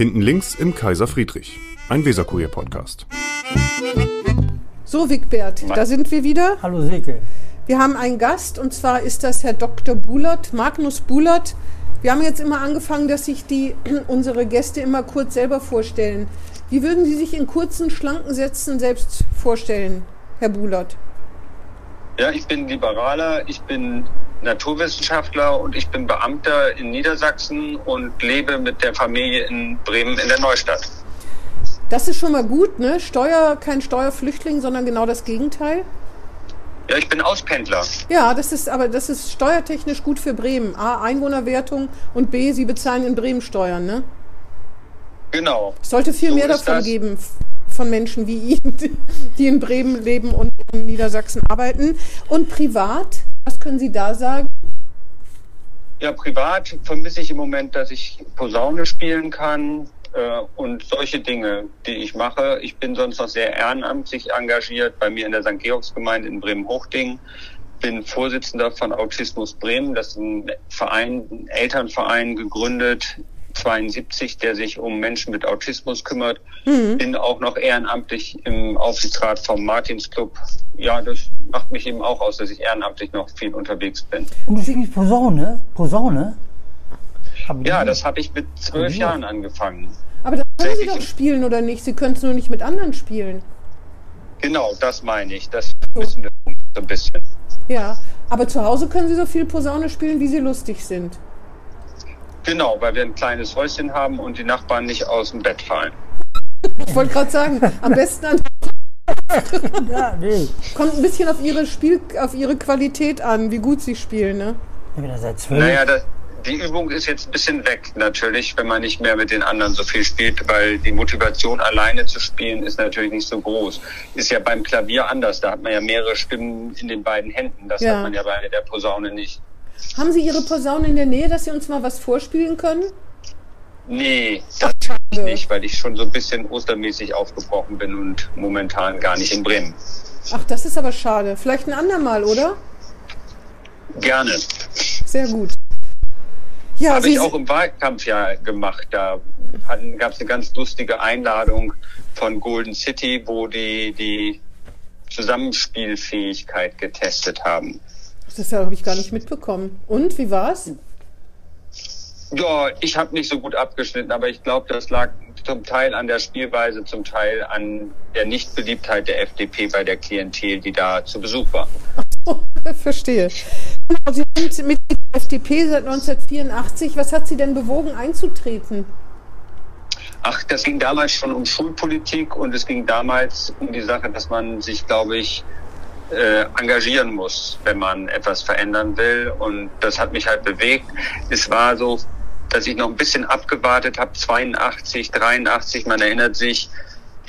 Hinten links im Kaiser Friedrich, ein Weserkurier-Podcast. So, Wigbert, da sind wir wieder. Hallo Silke. Wir haben einen Gast und zwar ist das Herr Dr. Bulert, Magnus Bulert. Wir haben jetzt immer angefangen, dass sich die, unsere Gäste immer kurz selber vorstellen. Wie würden Sie sich in kurzen, schlanken Sätzen selbst vorstellen, Herr Bulert? Ja, ich bin Liberaler, ich bin Naturwissenschaftler und ich bin Beamter in Niedersachsen und lebe mit der Familie in Bremen in der Neustadt. Das ist schon mal gut, ne? Steuer, kein Steuerflüchtling, sondern genau das Gegenteil. Ja, ich bin Auspendler. Ja, das ist aber das ist steuertechnisch gut für Bremen. A, Einwohnerwertung und B, Sie bezahlen in Bremen Steuern, ne? Genau. Es sollte viel So mehr davon das. geben von Menschen wie Ihnen, die in Bremen leben und in Niedersachsen arbeiten. Und privat, was können Sie da sagen? Ja, privat vermisse ich im Moment, dass ich Posaune spielen kann äh, und solche Dinge, die ich mache. Ich bin sonst noch sehr ehrenamtlich engagiert bei mir in der St. Georgsgemeinde in Bremen-Hochding. Bin Vorsitzender von Autismus Bremen. Das ist ein Verein, ein Elternverein gegründet, 72, der sich um Menschen mit Autismus kümmert. Bin auch noch ehrenamtlich im Aufsichtsrat vom Martinsclub. Ja, das macht mich eben auch aus, dass ich ehrenamtlich noch viel unterwegs bin. Und du singst Posaune? Posaune? Ja, das habe ich mit zwölf Ja. Jahren angefangen. Aber das können Sie doch spielen oder nicht? Sie können es nur nicht mit anderen spielen. Genau, das meine ich. Das wissen wir so ein bisschen. Ja, aber zu Hause können Sie so viel Posaune spielen, wie Sie lustig sind. Genau, weil wir ein kleines Häuschen haben und die Nachbarn nicht aus dem Bett fallen. Ich wollte gerade sagen, am besten an, Ja, nee. kommt ein bisschen auf Ihre Spiel, auf Ihre Qualität an, wie gut Sie spielen, ne? Naja, das, die Übung ist jetzt ein bisschen weg natürlich, wenn man nicht mehr mit den anderen so viel spielt, weil die Motivation alleine zu spielen ist natürlich nicht so groß. Ist ja beim Klavier anders, da hat man ja mehrere Stimmen in den beiden Händen. Das Ja. hat man ja bei der Posaune nicht. Haben Sie Ihre Posaune in der Nähe, dass Sie uns mal was vorspielen können? Nee, das kann ich nicht, weil ich schon so ein bisschen ostermäßig aufgebrochen bin und momentan gar nicht in Bremen. Ach, das ist aber schade. Vielleicht ein andermal, oder? Gerne. Sehr gut. Ja, Habe ich auch im Wahlkampf ja gemacht. Da gab es eine ganz lustige Einladung von Golden City, wo die die Zusammenspielfähigkeit getestet haben. Das habe ich gar nicht mitbekommen. Und wie war's? Ja, ich habe nicht so gut abgeschnitten, aber ich glaube, das lag zum Teil an der Spielweise, zum Teil an der Nichtbeliebtheit der FDP bei der Klientel, die da zu Besuch war. Verstehe. Genau, Sie sind Mitglied der FDP seit 1984. Was hat Sie denn bewogen, einzutreten? Ach, das ging damals schon um Schulpolitik und es ging damals um die Sache, dass man sich, glaube ich, äh, engagieren muss, wenn man etwas verändern will. Und das hat mich halt bewegt. Es war so, dass ich noch ein bisschen abgewartet habe, 82, 83, man erinnert sich,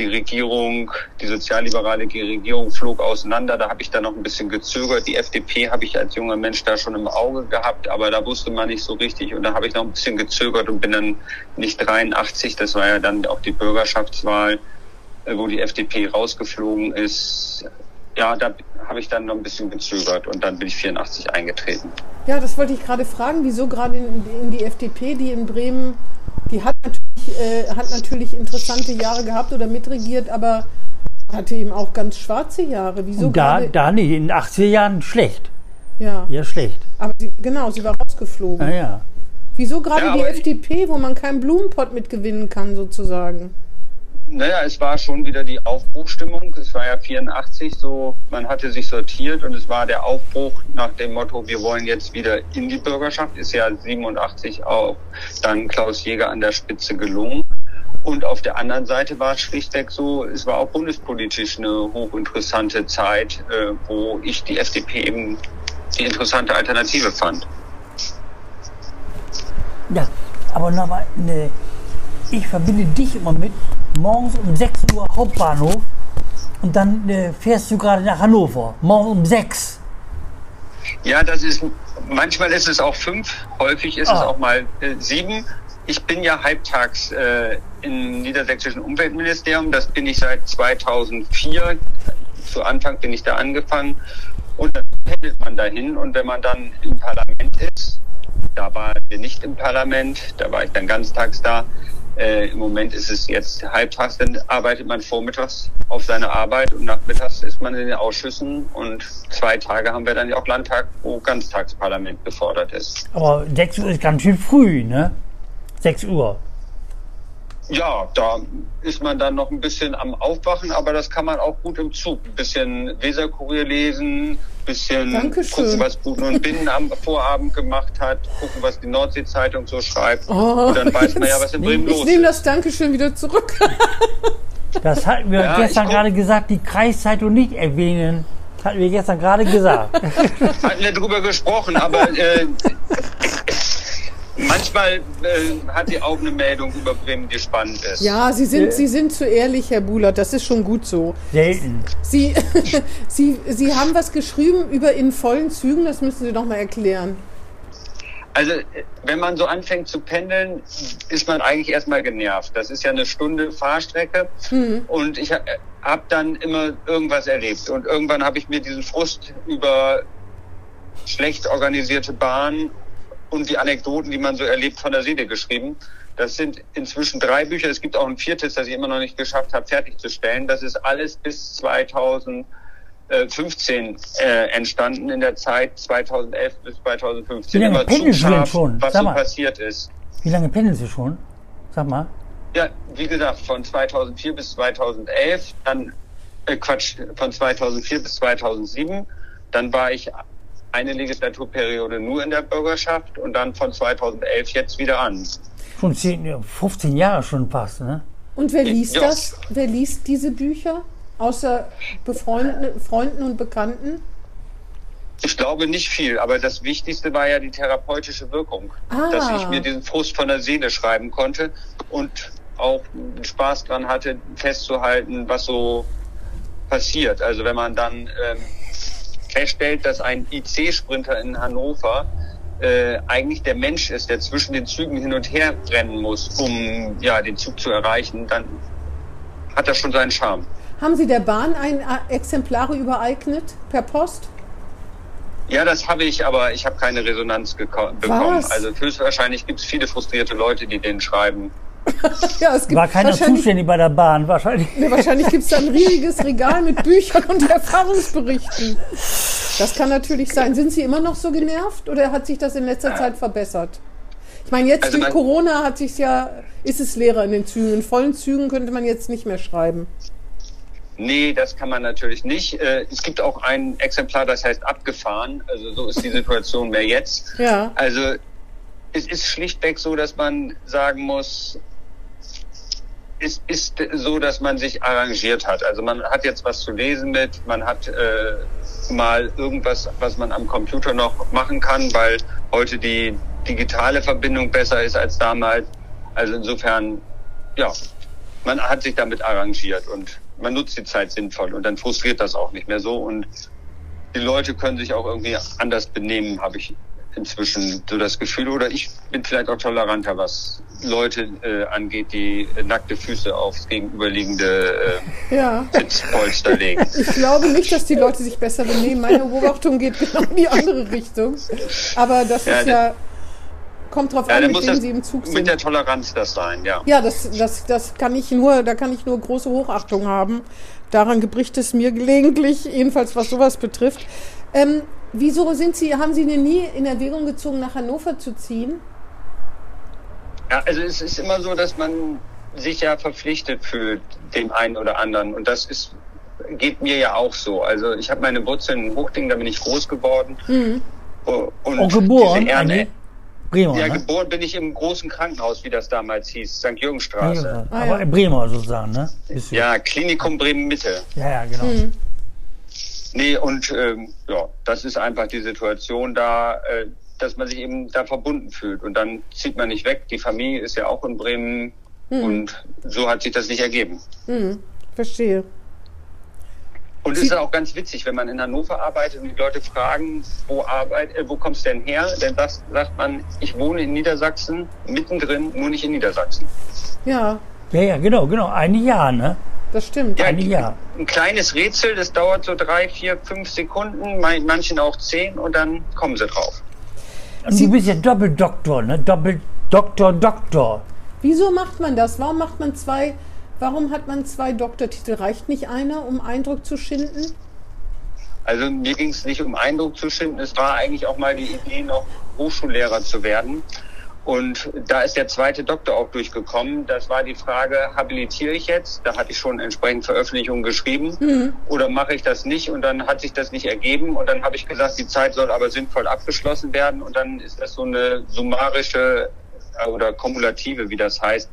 die Regierung, die sozialliberale Regierung flog auseinander. Da habe ich dann noch ein bisschen gezögert. Die FDP habe ich als junger Mensch da schon im Auge gehabt, aber da wusste man nicht so richtig. Und da habe ich noch ein bisschen gezögert und bin dann nicht 83, das war ja dann auch die Bürgerschaftswahl, äh, wo die FDP rausgeflogen ist. Ja, da habe ich dann noch ein bisschen gezögert und dann bin ich 84 eingetreten. Ja, das wollte ich gerade fragen. Wieso gerade in, in die FDP, die in Bremen, die hat natürlich, äh, hat natürlich interessante Jahre gehabt oder mitregiert, aber hatte eben auch ganz schwarze Jahre. Wieso Und da, gerade? da nicht, in den 80er Jahren schlecht. ja. Ja, schlecht. aber sie, genau, sie war rausgeflogen. Naja. Wieso gerade Ja, die FDP, wo man keinen Blumenpott mitgewinnen kann, sozusagen? Naja, es war schon wieder die Aufbruchstimmung. Es war ja 84 so, man hatte sich sortiert und es war der Aufbruch nach dem Motto, wir wollen jetzt wieder in die Bürgerschaft. Ist ja 87 auch dann Klaus Jäger an der Spitze gelungen. Und auf der anderen Seite war es schlichtweg so, es war auch bundespolitisch eine hochinteressante Zeit, äh, wo ich die FDP eben die interessante Alternative fand. Ja, aber nochmal, ne, ich verbinde dich immer mit morgens um 6 Uhr Hauptbahnhof und dann äh, fährst du gerade nach Hannover. Morgens um 6. Ja, das ist, manchmal ist es auch fünf, häufig ist es Ah. auch mal äh, sieben. Ich bin ja halbtags äh, im niedersächsischen Umweltministerium. Das bin ich seit 2004. Zu Anfang bin ich da angefangen. Und dann pendelt man dahin. Und wenn man dann im Parlament ist, da waren wir nicht im Parlament, da war ich dann ganztags da, Äh, Im Moment ist es jetzt halbtags, dann arbeitet man vormittags auf seine Arbeit und nachmittags ist man in den Ausschüssen und zwei Tage haben wir dann ja auch Landtag, wo Ganztagsparlament gefordert ist. Aber 6 Uhr ist ganz schön früh, ne? 6 Uhr. Ja, da ist man dann noch ein bisschen am Aufwachen, aber das kann man auch gut im Zug. Ein bisschen Weserkurier lesen, bisschen Dankeschön. gucken, was Buden und Binnen am Vorabend gemacht hat, gucken, was die Nordsee-Zeitung so schreibt. Oh, und dann weiß man ja, was in Bremen ich los nehme ist. das Dankeschön wieder zurück. Das hatten wir Ja, gestern ich gerade gesagt, die Kreiszeitung nicht erwähnen. Das hatten wir gestern gerade gesagt. Hatten wir drüber gesprochen, aber äh, manchmal äh, hat die auch eine Meldung über Bremen, die spannend ist. Ja, Sie sind, Sie sind zu ehrlich, Herr Buhlert. Das ist schon gut so. Selten. Sie, Sie, Sie haben was geschrieben über in vollen Zügen. Das müssen Sie doch mal erklären. Also, äh, wenn man so anfängt zu pendeln, ist man eigentlich erstmal genervt. Das ist ja eine Stunde Fahrstrecke und ich habe dann immer irgendwas erlebt. Und irgendwann habe ich mir diesen Frust über schlecht organisierte Bahnen und die Anekdoten, die man so erlebt, von der Seele geschrieben. Das sind inzwischen drei Bücher. Es gibt auch ein viertes, das ich immer noch nicht geschafft habe, fertigzustellen. Das ist alles bis 2015 äh, entstanden, in der Zeit 2011 bis 2015. Wie lange pendelst du denn schon? was Sag so mal. passiert ist. Wie lange pendeln Sie schon? Sag mal. Ja, wie gesagt, von 2004 bis 2011, dann äh, Quatsch, von 2004 bis 2007, dann war ich eine Legislaturperiode nur in der Bürgerschaft und dann von 2011 jetzt wieder an. Schon 10, ja, 15 Jahre schon fast, ne? Und wer liest Ja. das? Wer liest diese Bücher? Außer Befreunden, Freunden und Bekannten? Ich glaube nicht viel, aber das Wichtigste war ja die therapeutische Wirkung, Ah. dass ich mir diesen Frust von der Seele schreiben konnte und auch Spaß dran hatte, festzuhalten, was so passiert. Also wenn man dann ähm, feststellt, dass ein IC-Sprinter in Hannover äh, eigentlich der Mensch ist, der zwischen den Zügen hin und her rennen muss, um ja den Zug zu erreichen, dann hat das schon seinen Charme. Haben Sie der Bahn ein äh, Exemplare übereignet per Post? Ja, das habe ich, aber ich habe keine Resonanz bekommen. Was? Also höchstwahrscheinlich gibt es viele frustrierte Leute, die den schreiben. Ja, es gibt War keiner wahrscheinlich, zuständig bei der Bahn, wahrscheinlich. Nee, wahrscheinlich gibt es da ein riesiges Regal mit Büchern und Erfahrungsberichten. Das kann natürlich sein. Sind Sie immer noch so genervt oder hat sich das in letzter Zeit verbessert? Ich meine, jetzt Also durch Corona hat sich ja, ist es leerer in den Zügen. In vollen Zügen könnte man jetzt nicht mehr schreiben. Nee, das kann man natürlich nicht. Äh, Es gibt auch ein Exemplar, das heißt abgefahren. Also so ist die Situation mehr jetzt. Ja. Also es ist schlichtweg so, dass man sagen muss, es ist so, dass man sich arrangiert hat. Also man hat jetzt was zu lesen mit, man hat äh, mal irgendwas, was man am Computer noch machen kann, weil heute die digitale Verbindung besser ist als damals. Also insofern, ja, man hat sich damit arrangiert und man nutzt die Zeit sinnvoll und dann frustriert das auch nicht mehr so und die Leute können sich auch irgendwie anders benehmen, habe ich inzwischen so das Gefühl. Oder ich bin vielleicht auch toleranter, was Leute äh, angeht, die nackte Füße aufs gegenüberliegende äh, Ja. Sitzpolster legen. Ich glaube nicht, dass die Leute sich besser benehmen. Meine Beobachtung geht genau in die andere Richtung. Aber das Ja, ist ja, kommt drauf Ja, an, mit wem Sie im Zug mit sind. der Toleranz das sein, ja. Ja, das, das, das kann ich nur, da kann ich nur große Hochachtung haben. Daran gebricht es mir gelegentlich, jedenfalls was sowas betrifft. Ähm, wieso sind Sie, haben Sie denn nie in Erwägung gezogen, nach Hannover zu ziehen? Ja, also es ist immer so, dass man sich ja verpflichtet fühlt dem einen oder anderen und das ist geht mir ja auch so. Also ich habe meine Wurzeln in Hochding, da bin ich groß geworden. Oh, Und Auch geboren, diese Ehre- eigentlich? Bremer, Ja, ne? geboren bin ich im großen Krankenhaus, wie das damals hieß, St. Jürgenstraße. Ja, Ah, aber ja. Bremer sozusagen, ne? Du? Ja, Klinikum Bremen-Mitte. ja, ja, genau. Nee, und ähm, ja, das ist einfach die Situation da, äh, dass man sich eben da verbunden fühlt. Und dann zieht man nicht weg. Die Familie ist ja auch in Bremen. Und so hat sich das nicht ergeben. Verstehe. Und es ist auch ganz witzig, wenn man in Hannover arbeitet und die Leute fragen, wo arbeit, äh, wo kommst du denn her? Dann sagt, sagt man, ich wohne in Niedersachsen, mittendrin, nur nicht in Niedersachsen. Ja, Ja, ja, genau, genau. Ein Jahr, ne? das stimmt. Ja, Ein Jahr. Ein kleines Rätsel, das dauert so drei, vier, fünf Sekunden, manchen auch zehn und dann kommen sie drauf. Und du bist ja Doppeldoktor, ne? Doppel Doktor, Doktor. Wieso macht man das? Warum macht man zwei, warum hat man zwei Doktortitel? Reicht nicht einer, um Eindruck zu schinden? Also mir ging es nicht um Eindruck zu schinden, es war eigentlich auch mal die Idee, noch Hochschullehrer zu werden. Und da ist der zweite Doktor auch durchgekommen. Das war die Frage, habilitiere ich jetzt? Da hatte ich schon entsprechend Veröffentlichungen geschrieben. Mhm. Oder mache ich das nicht? Und dann hat sich das nicht ergeben. Und dann habe ich gesagt, die Zeit soll aber sinnvoll abgeschlossen werden. Und dann ist das so eine summarische äh, oder kumulative, wie das heißt,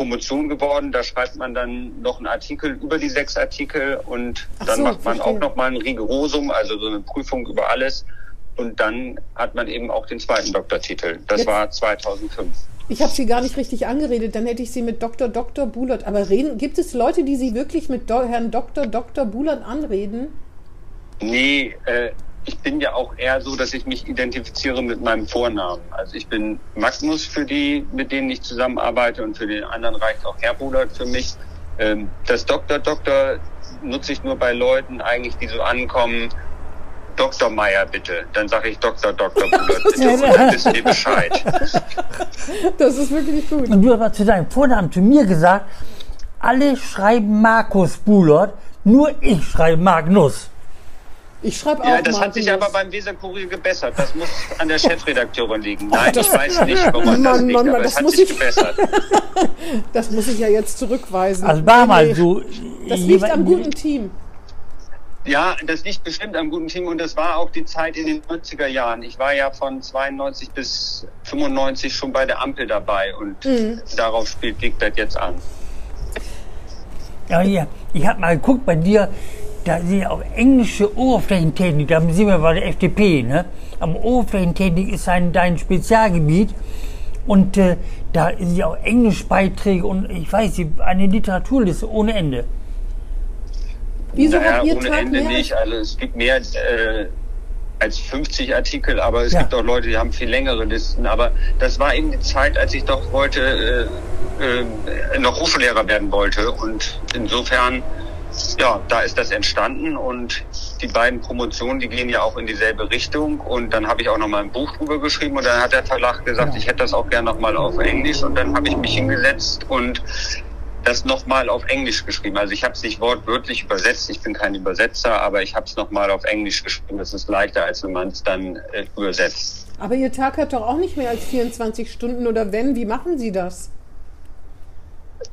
Promotion geworden. Da schreibt man dann noch einen Artikel über die sechs Artikel und dann so, macht man verstehe. auch noch mal ein Rigorosum, also so eine Prüfung über alles. Und dann hat man eben auch den zweiten Doktortitel. Das Jetzt. war 2005. Ich habe Sie gar nicht richtig angeredet, dann hätte ich Sie mit Dr. Dr. Bulert. Aber reden, gibt es Leute, die Sie wirklich mit Do Herrn Dr. Dr. Bulert anreden? Nee, äh, ich bin ja auch eher so, dass ich mich identifiziere mit meinem Vornamen. Also ich bin Magnus für die, mit denen ich zusammenarbeite und für den anderen reicht auch Herr Budert für mich. Ähm, das Doktor, Doktor nutze ich nur bei Leuten eigentlich, die so ankommen, Dr. Meier bitte. Dann sage ich Dr. Dr. Budert bitte und dann wissen die Bescheid. Das ist wirklich gut. Und du hast mal zu deinem Vornamen zu mir gesagt, alle schreiben Markus Bulert, nur ich schreibe Magnus. Ich schreibe auch Ja, das hat sich aber beim Weser-Kurier gebessert. Das muss an der Chefredakteurin liegen. Nein, ich weiß nicht, warum das liegt, aber das hat sich gebessert. das muss ich ja jetzt zurückweisen. Also war mal so. Das liegt am guten Team. Ja, das liegt bestimmt am guten Team und das war auch die Zeit in den 90er Jahren. Ich war ja von 92 bis 95 schon bei der Ampel dabei und mhm. darauf spielt liegt das jetzt an. Ja, ja. Ich habe mal geguckt bei dir, da sind auch englische Oberflächentechnik, da sind wir bei der FDP, ne? Aber Oberflächentechnik ist ein, dein Spezialgebiet und äh, da sind ja auch Englischbeiträge und ich weiß, eine Literaturliste ohne Ende. Wieso naja, habt ihr ohne Tag Ende mehr? nicht. Also es gibt mehr äh, als 50 Artikel, aber es ja. gibt auch Leute, die haben viel längere Listen. Aber das war eben die Zeit, als ich doch wollte, äh, äh, noch Hochschullehrer werden wollte. Und insofern ja, da ist das entstanden und die beiden Promotionen, die gehen ja auch in dieselbe Richtung und dann habe ich auch noch mal ein Buch drüber geschrieben und dann hat der Verlag gesagt, ich hätte das auch gerne noch mal auf Englisch und dann habe ich mich hingesetzt und das nochmal auf Englisch geschrieben. Also ich habe es nicht wortwörtlich übersetzt, ich bin kein Übersetzer, aber ich habe es nochmal auf Englisch geschrieben. Das ist leichter, als wenn man es dann äh, übersetzt. Aber Ihr Tag hat doch auch nicht mehr als 24 Stunden oder wenn, wie machen Sie das?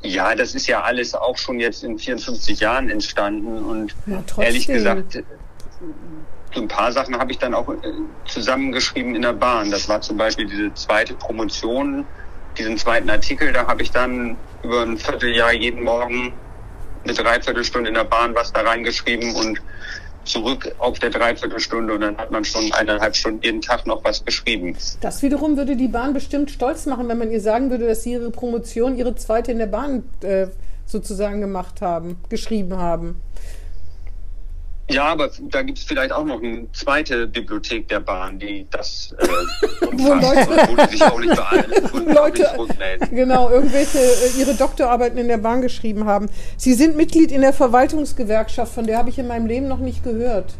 Ja, das ist ja alles auch schon jetzt in 54 Jahren entstanden und ja, ehrlich gesagt, so ein paar Sachen habe ich dann auch äh, zusammengeschrieben in der Bahn. Das war zum Beispiel diese zweite Promotion, diesen zweiten Artikel, da habe ich dann über ein Vierteljahr jeden Morgen eine Dreiviertelstunde in der Bahn was da reingeschrieben und zurück auf der Dreiviertelstunde und dann hat man schon eineinhalb Stunden jeden Tag noch was geschrieben. Das wiederum würde die Bahn bestimmt stolz machen, wenn man ihr sagen würde, dass sie ihre Promotion, ihre zweite in der Bahn äh, sozusagen gemacht haben, geschrieben haben. Ja, aber da gibt es vielleicht auch noch eine zweite Bibliothek der Bahn, die das äh, wo, wo die sich auch nicht beeilen. Leute, genau, irgendwelche äh, ihre Doktorarbeiten in der Bahn geschrieben haben. Sie sind Mitglied in der Verwaltungsgewerkschaft, von der habe ich in meinem Leben noch nicht gehört.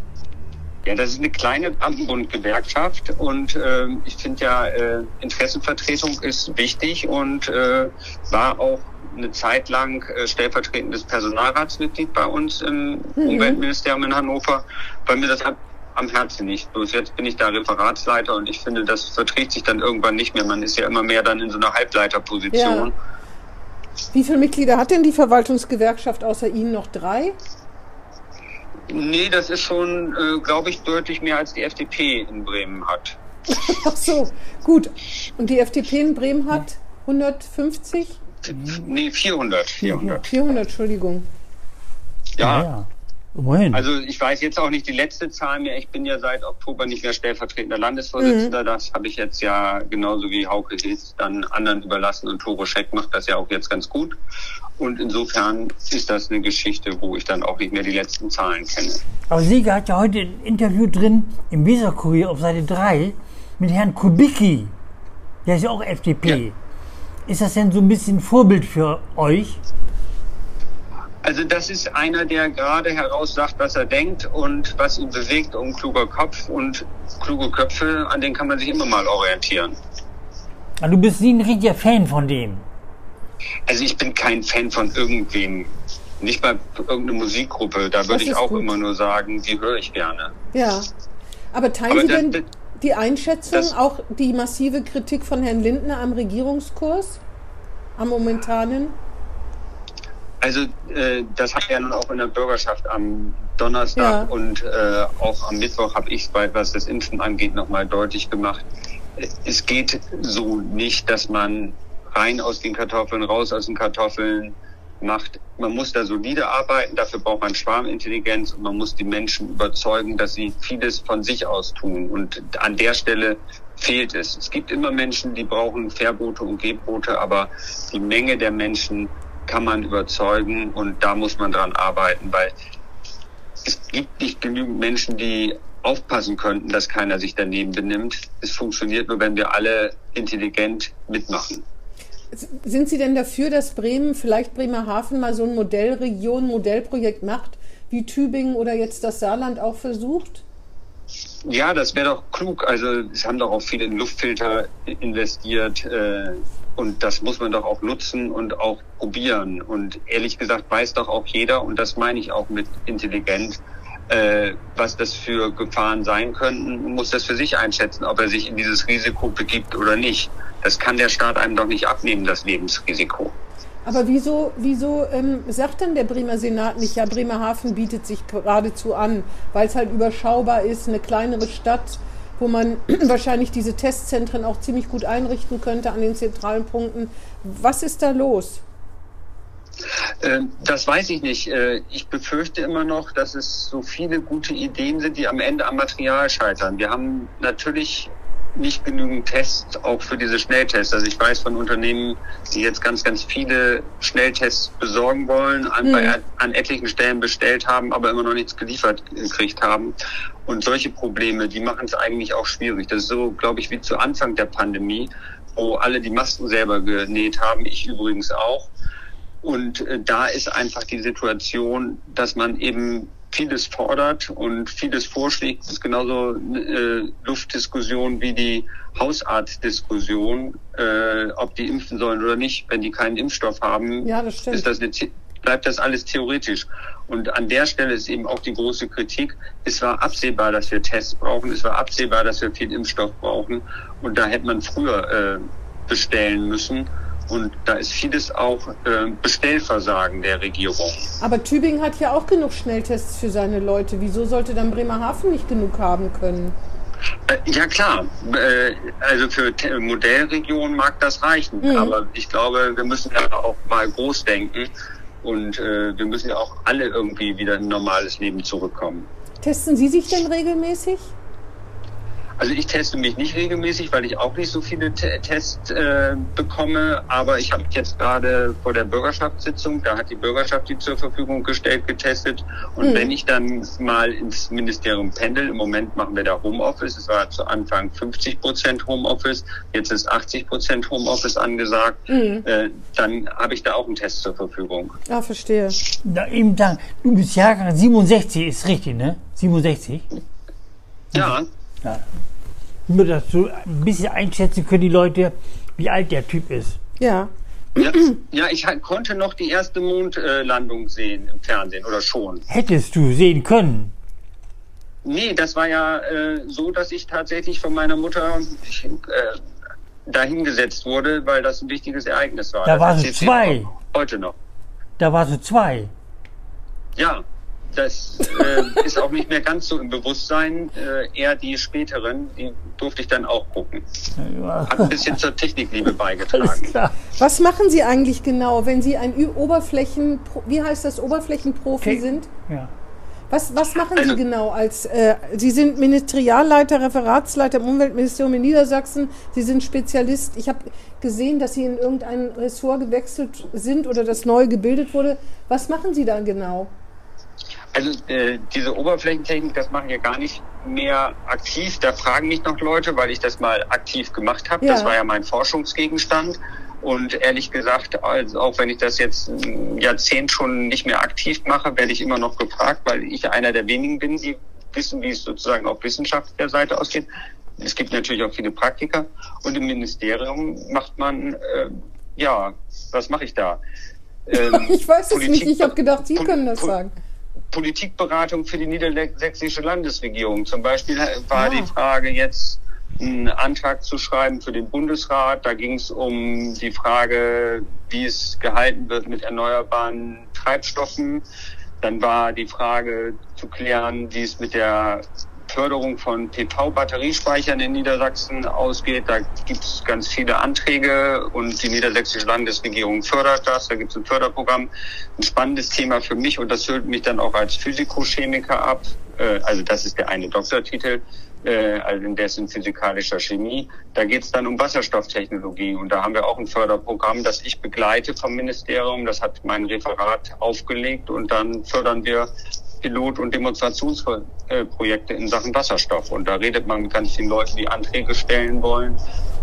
Ja, das ist eine kleine Beamtenbundgewerkschaft und äh, ich finde ja, äh, Interessenvertretung ist wichtig und äh, war auch eine Zeit lang äh, stellvertretendes Personalratsmitglied bei uns im mhm. Umweltministerium in Hannover, weil mir das am Herzen nicht. Bloß jetzt bin ich da Referatsleiter und ich finde, das verträgt sich dann irgendwann nicht mehr. Man ist ja immer mehr dann in so einer Halbleiterposition. Ja. Wie viele Mitglieder hat denn die Verwaltungsgewerkschaft außer Ihnen noch drei? Nee, das ist schon, äh, glaube ich, deutlich mehr als die FDP in Bremen hat. Ach so, gut. Und die FDP in Bremen hat 150? Nee, 400. 400, 400 Entschuldigung. Ja. ja. Immerhin. Also ich weiß jetzt auch nicht die letzte Zahl mehr. Ich bin ja seit Oktober nicht mehr stellvertretender Landesvorsitzender. Mhm. Das habe ich jetzt ja genauso wie Hauke Hilz dann anderen überlassen und Toro Scheck macht das ja auch jetzt ganz gut. Und insofern ist das eine Geschichte, wo ich dann auch nicht mehr die letzten Zahlen kenne. Aber Sieger hat ja heute ein Interview drin im Weserkurier auf Seite 3 mit Herrn Kubicki. Der ist ja auch FDP. Ja. Ist das denn so ein bisschen Vorbild für euch? Also das ist einer, der gerade heraus sagt, was er denkt und was ihn bewegt, um kluger Kopf und kluge Köpfe, an denen kann man sich immer mal orientieren. Du bist nie ein richtiger Fan von dem. Also ich bin kein Fan von irgendwem. Nicht mal irgendeine Musikgruppe. Da würde ich auch gut. immer nur sagen, die höre ich gerne. Ja. Aber teilen Aber Sie das, denn das, die Einschätzung, das, auch die massive Kritik von Herrn Lindner am Regierungskurs? Am momentanen? Also äh, das hat ja nun auch in der Bürgerschaft am Donnerstag ja. und äh, auch am Mittwoch habe ich, was das Impfen angeht, nochmal deutlich gemacht. Es geht so nicht, dass man rein aus den Kartoffeln, raus aus den Kartoffeln macht. Man muss da solide arbeiten, dafür braucht man Schwarmintelligenz und man muss die Menschen überzeugen, dass sie vieles von sich aus tun. Und an der Stelle fehlt es. Es gibt immer Menschen, die brauchen Verbote und Gebote, aber die Menge der Menschen kann man überzeugen und da muss man dran arbeiten, weil es gibt nicht genügend Menschen, die aufpassen könnten, dass keiner sich daneben benimmt. Es funktioniert nur, wenn wir alle intelligent mitmachen. Sind Sie denn dafür, dass Bremen, vielleicht Bremerhaven mal so ein Modellregion, Modellprojekt macht, wie Tübingen oder jetzt das Saarland auch versucht? Ja, das wäre doch klug. Also es haben doch auch viele in Luftfilter investiert äh, und das muss man doch auch nutzen und auch probieren. Und ehrlich gesagt weiß doch auch jeder, und das meine ich auch mit intelligent, äh, was das für Gefahren sein könnten, muss das für sich einschätzen, ob er sich in dieses Risiko begibt oder nicht. Das kann der Staat einem doch nicht abnehmen, das Lebensrisiko. Aber wieso, wieso ähm, sagt dann der Bremer Senat nicht, ja, Bremerhaven bietet sich geradezu an, weil es halt überschaubar ist, eine kleinere Stadt, wo man wahrscheinlich diese Testzentren auch ziemlich gut einrichten könnte an den zentralen Punkten. Was ist da los? Ähm, das weiß ich nicht. Äh, ich befürchte immer noch, dass es so viele gute Ideen sind, die am Ende am Material scheitern. Wir haben natürlich nicht genügend Tests, auch für diese Schnelltests. Also ich weiß von Unternehmen, die jetzt ganz, ganz viele Schnelltests besorgen wollen, an, mhm. bei, an etlichen Stellen bestellt haben, aber immer noch nichts geliefert gekriegt haben. Und solche Probleme, die machen es eigentlich auch schwierig. Das ist so, glaube ich, wie zu Anfang der Pandemie, wo alle die Masken selber genäht haben, ich übrigens auch. Und äh, da ist einfach die Situation, dass man eben vieles fordert und vieles vorschlägt. Das ist genauso äh, Luftdiskussion wie die Hausarztdiskussion, äh, ob die impfen sollen oder nicht. Wenn die keinen Impfstoff haben, ja, das ist das eine, bleibt das alles theoretisch. Und an der Stelle ist eben auch die große Kritik. Es war absehbar, dass wir Tests brauchen. Es war absehbar, dass wir viel Impfstoff brauchen. Und da hätte man früher äh, bestellen müssen. Und da ist vieles auch äh, Bestellversagen der Regierung. Aber Tübingen hat ja auch genug Schnelltests für seine Leute. Wieso sollte dann Bremerhaven nicht genug haben können? Äh, ja klar, äh, also für Modellregionen mag das reichen, mhm. aber ich glaube, wir müssen ja auch mal groß denken und äh, wir müssen ja auch alle irgendwie wieder in ein normales Leben zurückkommen. Testen Sie sich denn regelmäßig? Also ich teste mich nicht regelmäßig, weil ich auch nicht so viele T Tests äh, bekomme. Aber ich habe jetzt gerade vor der Bürgerschaftssitzung, da hat die Bürgerschaft die zur Verfügung gestellt, getestet. Und mhm. wenn ich dann mal ins Ministerium pendel, im Moment machen wir da Homeoffice. Es war zu Anfang 50 Prozent Homeoffice, jetzt ist 80 Prozent Homeoffice angesagt. Mhm. Äh, dann habe ich da auch einen Test zur Verfügung. Ja, verstehe. Da eben dann, du bist Jahrgang 67, ist richtig, ne? 67? Ja. Ja. Nur, dass du ein bisschen einschätzen können, die Leute, wie alt der Typ ist. Ja. Ja, ja ich konnte noch die erste Mondlandung sehen im Fernsehen oder schon. Hättest du sehen können? Nee, das war ja äh, so, dass ich tatsächlich von meiner Mutter ich, äh, dahingesetzt wurde, weil das ein wichtiges Ereignis war. Da war sie zwei. Heute noch. Da war sie zwei. Ja, das äh, ist auch nicht mehr ganz so im Bewusstsein. Äh, eher die späteren, die durfte ich dann auch gucken. Hat ein bisschen zur Technikliebe beigetragen. Was machen Sie eigentlich genau, wenn Sie ein Oberflächen, wie heißt das, Oberflächenprofi okay. sind? Ja. Was, was machen also, Sie genau als, äh, Sie sind Ministerialleiter, Referatsleiter im Umweltministerium in Niedersachsen, Sie sind Spezialist. Ich habe gesehen, dass Sie in irgendein Ressort gewechselt sind oder das neu gebildet wurde. Was machen Sie da genau? Also äh, diese Oberflächentechnik, das mache ich ja gar nicht mehr aktiv. Da fragen mich noch Leute, weil ich das mal aktiv gemacht habe. Ja. Das war ja mein Forschungsgegenstand. Und ehrlich gesagt, also auch wenn ich das jetzt ein Jahrzehnt schon nicht mehr aktiv mache, werde ich immer noch gefragt, weil ich einer der wenigen bin, die wissen, wie es sozusagen auf wissenschaftlicher Seite ausgeht. Es gibt natürlich auch viele Praktiker und im Ministerium macht man äh, ja, was mache ich da? Ähm, ich weiß es nicht, ich habe gedacht, Sie können das sagen. Politikberatung für die niedersächsische Landesregierung. Zum Beispiel war ah. die Frage jetzt, einen Antrag zu schreiben für den Bundesrat. Da ging es um die Frage, wie es gehalten wird mit erneuerbaren Treibstoffen. Dann war die Frage zu klären, wie es mit der Förderung von PV-Batteriespeichern in Niedersachsen ausgeht. Da gibt es ganz viele Anträge und die niedersächsische Landesregierung fördert das. Da gibt es ein Förderprogramm. Ein spannendes Thema für mich und das hört mich dann auch als Physikochemiker ab. Äh, also das ist der eine Doktortitel äh, also in physikalischer Chemie. Da geht es dann um Wasserstofftechnologie und da haben wir auch ein Förderprogramm, das ich begleite vom Ministerium. Das hat mein Referat aufgelegt und dann fördern wir Pilot- und Demonstrationsprojekte in Sachen Wasserstoff. Und da redet man mit ganz vielen Leuten, die Anträge stellen wollen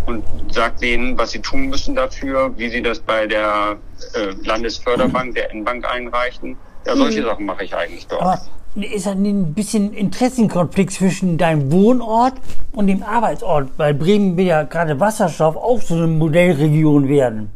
und sagt denen, was sie tun müssen dafür, wie sie das bei der äh, Landesförderbank, der N-Bank einreichen. Ja, solche mhm. Sachen mache ich eigentlich dort. Aber ist ein bisschen Interessenkonflikt zwischen deinem Wohnort und dem Arbeitsort, weil Bremen will ja gerade Wasserstoff auch so eine Modellregion werden.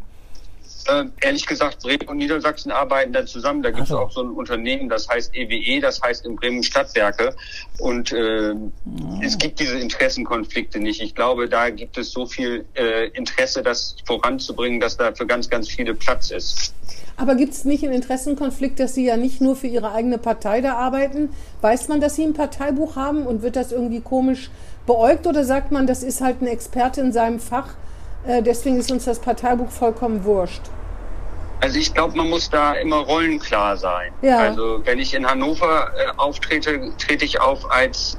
Äh, ehrlich gesagt, Bremen und Niedersachsen arbeiten dann zusammen. Da gibt es so. auch so ein Unternehmen, das heißt EWE, e, das heißt in Bremen Stadtwerke. Und äh, oh. es gibt diese Interessenkonflikte nicht. Ich glaube, da gibt es so viel äh, Interesse, das voranzubringen, dass da für ganz, ganz viele Platz ist. Aber gibt es nicht einen Interessenkonflikt, dass Sie ja nicht nur für Ihre eigene Partei da arbeiten? Weiß man, dass Sie ein Parteibuch haben und wird das irgendwie komisch beäugt oder sagt man, das ist halt ein Experte in seinem Fach, äh, deswegen ist uns das Parteibuch vollkommen wurscht? Also ich glaube, man muss da immer rollenklar sein. Ja. Also wenn ich in Hannover äh, auftrete, trete ich auf als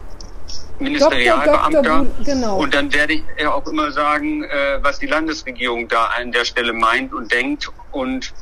Ministerialbeamter. Genau. Und dann werde ich ja auch immer sagen, äh, was die Landesregierung da an der Stelle meint und denkt. Und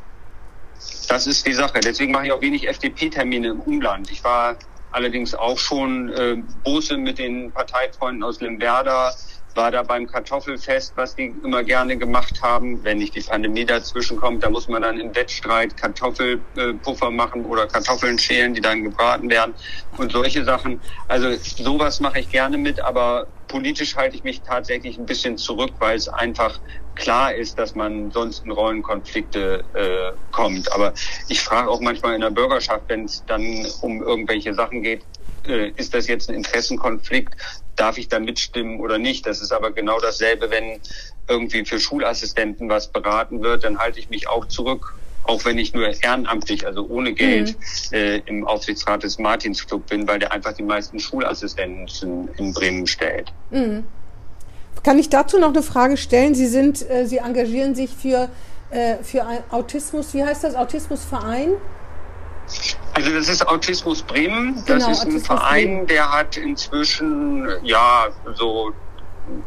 das ist die Sache. Deswegen mache ich auch wenig FDP-Termine im Umland. Ich war allerdings auch schon äh, Bose mit den Parteifreunden aus Limberda, war da beim Kartoffelfest, was die immer gerne gemacht haben. Wenn nicht die Pandemie dazwischen kommt, da muss man dann im Wettstreit Kartoffelpuffer machen oder Kartoffeln schälen, die dann gebraten werden und solche Sachen. Also sowas mache ich gerne mit, aber politisch halte ich mich tatsächlich ein bisschen zurück, weil es einfach klar ist, dass man sonst in Rollenkonflikte äh, kommt. Aber ich frage auch manchmal in der Bürgerschaft, wenn es dann um irgendwelche Sachen geht, äh, ist das jetzt ein Interessenkonflikt? Darf ich da mitstimmen oder nicht? Das ist aber genau dasselbe, wenn irgendwie für Schulassistenten was beraten wird, dann halte ich mich auch zurück auch wenn ich nur ehrenamtlich, also ohne Geld, mhm. äh, im Aufsichtsrat des Martinsclub bin, weil der einfach die meisten Schulassistenten in Bremen stellt. Mhm. Kann ich dazu noch eine Frage stellen? Sie sind, äh, Sie engagieren sich für, äh, für Autismus, wie heißt das, Autismusverein? Also das ist Autismus Bremen. Das genau, ist ein Autismus Verein, Bremen. der hat inzwischen ja so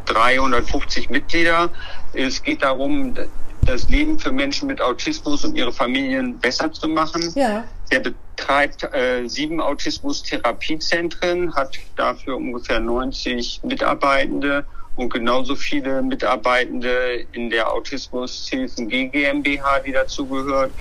350 Mitglieder. Es geht darum, das Leben für Menschen mit Autismus und ihre Familien besser zu machen. Ja. Der betreibt äh, sieben Autismus-Therapiezentren, hat dafür ungefähr 90 Mitarbeitende und genauso viele Mitarbeitende in der Autismus-Hilfen GmbH, die dazugehört.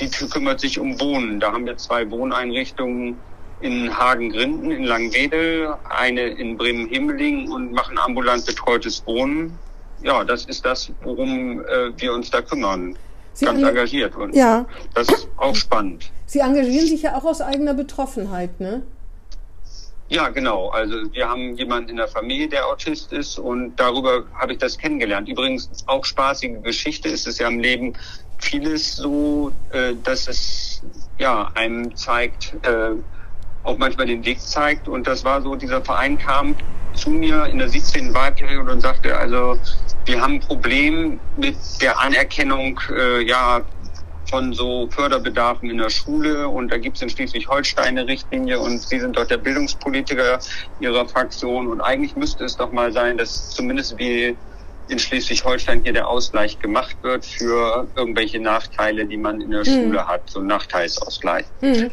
Die kümmert sich um Wohnen. Da haben wir zwei Wohneinrichtungen in Hagen-Grinden, in Langwedel, eine in Bremen-Himmeling und machen ambulant betreutes Wohnen ja, das ist das, worum äh, wir uns da kümmern. Sie Ganz engagiert. Und ja. das ist auch spannend. Sie engagieren sich ja auch aus eigener Betroffenheit, ne? Ja, genau. Also wir haben jemanden in der Familie, der Autist ist und darüber habe ich das kennengelernt. Übrigens auch spaßige Geschichte ist es ja im Leben vieles so, äh, dass es ja einem zeigt, äh, auch manchmal den Weg zeigt. Und das war so, dieser Verein kam zu mir in der 17. Wahlperiode und sagte, also wir haben ein Problem mit der Anerkennung äh, ja, von so Förderbedarfen in der Schule und da gibt es in Schleswig-Holstein eine Richtlinie und Sie sind dort der Bildungspolitiker Ihrer Fraktion und eigentlich müsste es doch mal sein, dass zumindest wie in Schleswig-Holstein hier der Ausgleich gemacht wird für irgendwelche Nachteile, die man in der mhm. Schule hat, so ein Nachteilsausgleich. Mhm.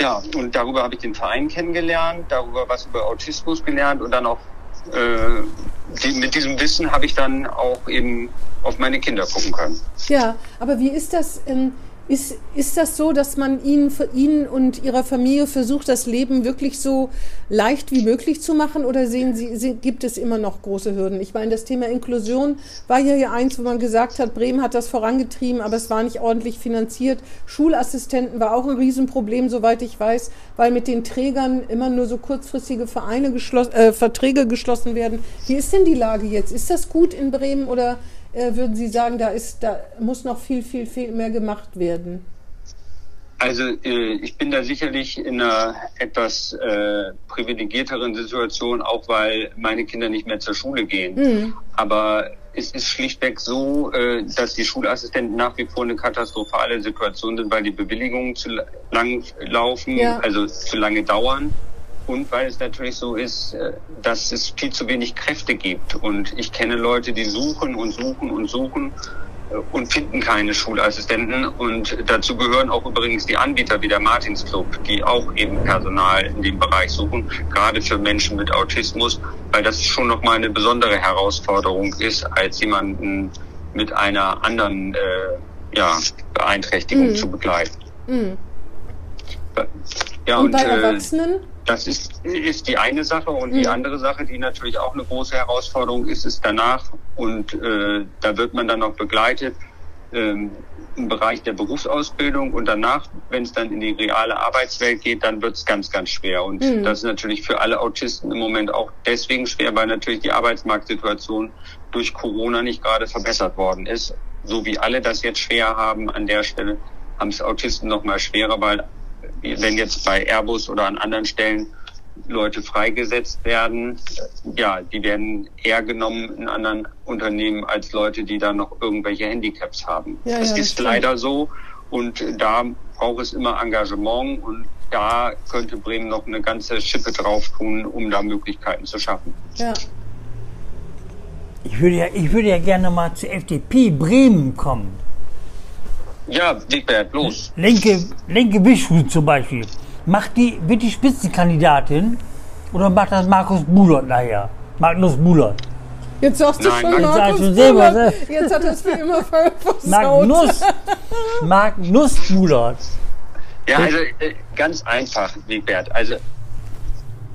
Ja, und darüber habe ich den Verein kennengelernt, darüber was über Autismus gelernt und dann auch äh, die, mit diesem Wissen habe ich dann auch eben auf meine Kinder gucken können. Ja, aber wie ist das? Ähm, Ist, ist das so, dass man Ihnen, für Ihnen und Ihrer Familie versucht, das Leben wirklich so leicht wie möglich zu machen? Oder sehen Sie, Sie, gibt es immer noch große Hürden? Ich meine, das Thema Inklusion war ja hier eins, wo man gesagt hat, Bremen hat das vorangetrieben, aber es war nicht ordentlich finanziert. Schulassistenten war auch ein Riesenproblem, soweit ich weiß, weil mit den Trägern immer nur so kurzfristige Vereine geschloss, äh, Verträge geschlossen werden. Wie ist denn die Lage jetzt? Ist das gut in Bremen oder äh, würden Sie sagen, da, ist, da muss noch viel, viel, viel mehr gemacht werden? Also äh, ich bin da sicherlich in einer etwas äh, privilegierteren Situation, auch weil meine Kinder nicht mehr zur Schule gehen. Mhm. Aber es ist schlichtweg so, äh, dass die Schulassistenten nach wie vor eine katastrophale Situation sind, weil die Bewilligungen zu lang laufen, ja. also zu lange dauern und weil es natürlich so ist, äh, dass es viel zu wenig Kräfte gibt. Und ich kenne Leute, die suchen und suchen und suchen äh, und finden keine Schulassistenten. Und dazu gehören auch übrigens die Anbieter wie der Martinsclub, die auch eben Personal in dem Bereich suchen, gerade für Menschen mit Autismus, weil das schon nochmal eine besondere Herausforderung ist, als jemanden mit einer anderen äh, ja, Beeinträchtigung mhm. zu begleiten. Mhm. Ja, und, und bei äh, Erwachsenen? Das ist, ist die eine Sache und die mhm. andere Sache, die natürlich auch eine große Herausforderung ist, ist danach und äh, da wird man dann auch begleitet ähm, im Bereich der Berufsausbildung und danach, wenn es dann in die reale Arbeitswelt geht, dann wird es ganz, ganz schwer und mhm. das ist natürlich für alle Autisten im Moment auch deswegen schwer, weil natürlich die Arbeitsmarktsituation durch Corona nicht gerade verbessert worden ist. So wie alle das jetzt schwer haben an der Stelle, haben es Autisten noch mal schwerer, weil wenn jetzt bei Airbus oder an anderen Stellen Leute freigesetzt werden, ja, die werden eher genommen in anderen Unternehmen als Leute, die da noch irgendwelche Handicaps haben. Ja, das ja, ist das leider so und da braucht es immer Engagement und da könnte Bremen noch eine ganze Schippe drauf tun, um da Möglichkeiten zu schaffen. Ja. Ich würde ja, ich würde ja gerne mal zur FDP Bremen kommen. Ja, Wigbert, los. Lenke, Lenke Wischhuhn zum Beispiel. Macht die, wird die Spitzenkandidatin oder macht das Markus Bulert nachher? Magnus Bulert. Jetzt sagst du Nein, schon Markus schon selber, ne? Jetzt hat er es für immer versaut. Magnus, Magnus Bulert. Ja, also äh, ganz einfach, Wigbert. Also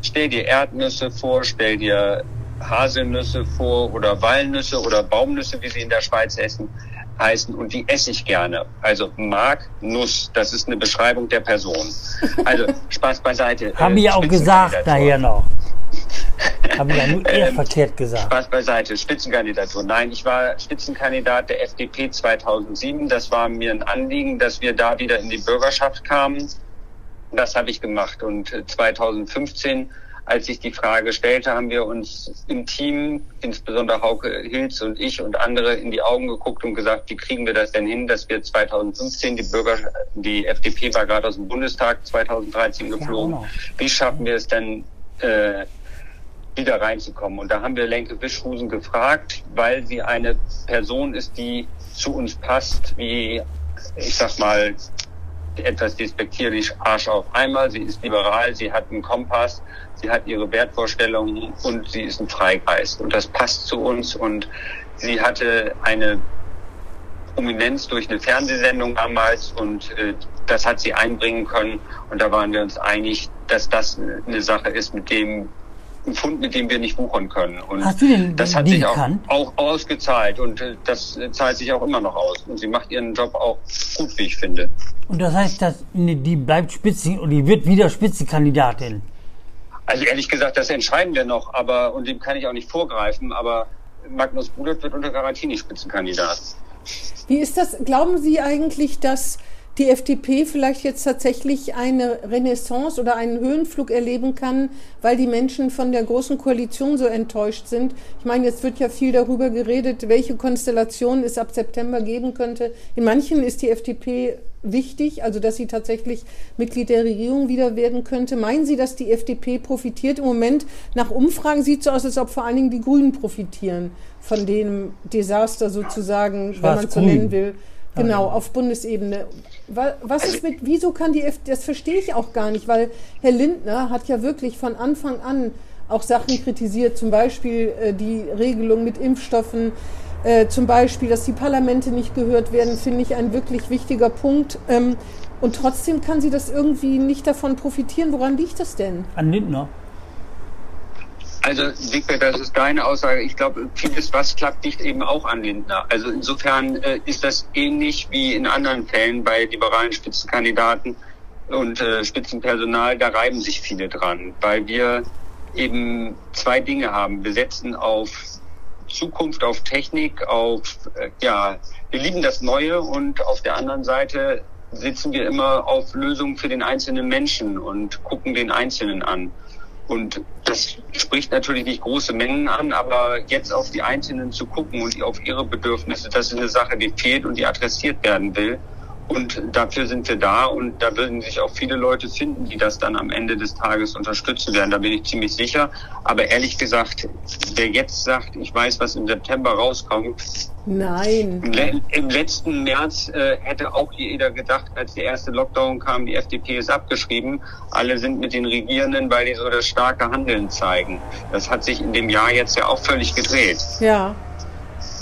stell dir Erdnüsse vor, stell dir Haselnüsse vor oder Walnüsse oder Baumnüsse, wie sie in der Schweiz essen heißen und die esse ich gerne. Also Mark Nuss, das ist eine Beschreibung der Person. Also Spaß beiseite. Haben äh, ja auch gesagt daher noch. Haben ja nur eher ähm, verkehrt gesagt. Spaß beiseite, Spitzenkandidatur. Nein, ich war Spitzenkandidat der FDP 2007. Das war mir ein Anliegen, dass wir da wieder in die Bürgerschaft kamen. Das habe ich gemacht. Und 2015 äh, als ich die Frage stellte, haben wir uns im Team, insbesondere Hauke Hilz und ich und andere, in die Augen geguckt und gesagt, wie kriegen wir das denn hin, dass wir 2015, die Bürger, die FDP war gerade aus dem Bundestag 2013 geflogen, genau. wie schaffen wir es denn, äh, wieder reinzukommen? Und da haben wir Lenke Wischhusen gefragt, weil sie eine Person ist, die zu uns passt, wie, ich sag mal, etwas despektierlich Arsch auf einmal. Sie ist liberal, sie hat einen Kompass, sie hat ihre Wertvorstellungen und sie ist ein Freigeist. Und das passt zu uns. Und sie hatte eine Prominenz durch eine Fernsehsendung damals und äh, das hat sie einbringen können. Und da waren wir uns einig, dass das eine Sache ist, mit dem ein Fund, mit dem wir nicht wuchern können. Und Hast du den, das hat sich auch, auch, ausgezahlt und äh, das zahlt sich auch immer noch aus. Und sie macht ihren Job auch gut, wie ich finde. Und das heißt, dass die bleibt Spitzen und die wird wieder Spitzenkandidatin. Also ehrlich gesagt, das entscheiden wir noch, aber und dem kann ich auch nicht vorgreifen, aber Magnus Budert wird unter Garantie nicht Spitzenkandidat. Wie ist das? Glauben Sie eigentlich, dass die FDP vielleicht jetzt tatsächlich eine Renaissance oder einen Höhenflug erleben kann, weil die Menschen von der großen Koalition so enttäuscht sind. Ich meine, jetzt wird ja viel darüber geredet, welche Konstellation es ab September geben könnte. In manchen ist die FDP wichtig, also dass sie tatsächlich Mitglied der Regierung wieder werden könnte. Meinen Sie, dass die FDP profitiert? Im Moment nach Umfragen sieht es so aus, als ob vor allen Dingen die Grünen profitieren von dem Desaster sozusagen, wenn man es so nennen will. Genau, auf Bundesebene. Was ist mit, wieso kann die FDP, das verstehe ich auch gar nicht, weil Herr Lindner hat ja wirklich von Anfang an auch Sachen kritisiert, zum Beispiel äh, die Regelung mit Impfstoffen. Äh, zum Beispiel, dass die Parlamente nicht gehört werden, finde ich ein wirklich wichtiger Punkt. Ähm, und trotzdem kann sie das irgendwie nicht davon profitieren. Woran liegt das denn? An Lindner. Also, Wigbert, das ist deine Aussage. Ich glaube, vieles, was klappt, liegt eben auch an Lindner. Also insofern äh, ist das ähnlich wie in anderen Fällen bei liberalen Spitzenkandidaten und äh, Spitzenpersonal. Da reiben sich viele dran, weil wir eben zwei Dinge haben. Wir setzen auf Zukunft, auf Technik, auf, äh, ja, wir lieben das Neue und auf der anderen Seite sitzen wir immer auf Lösungen für den einzelnen Menschen und gucken den Einzelnen an. Und das spricht natürlich nicht große Mengen an, aber jetzt auf die Einzelnen zu gucken und auf ihre Bedürfnisse, das ist eine Sache, die fehlt und die adressiert werden will. Und dafür sind wir da und da würden sich auch viele Leute finden, die das dann am Ende des Tages unterstützen werden. Da bin ich ziemlich sicher. Aber ehrlich gesagt, wer jetzt sagt, ich weiß, was im September rauskommt. Nein. Im, le im letzten März äh, hätte auch jeder gedacht, als der erste Lockdown kam, die FDP ist abgeschrieben. Alle sind mit den Regierenden, weil die so das starke Handeln zeigen. Das hat sich in dem Jahr jetzt ja auch völlig gedreht. Ja.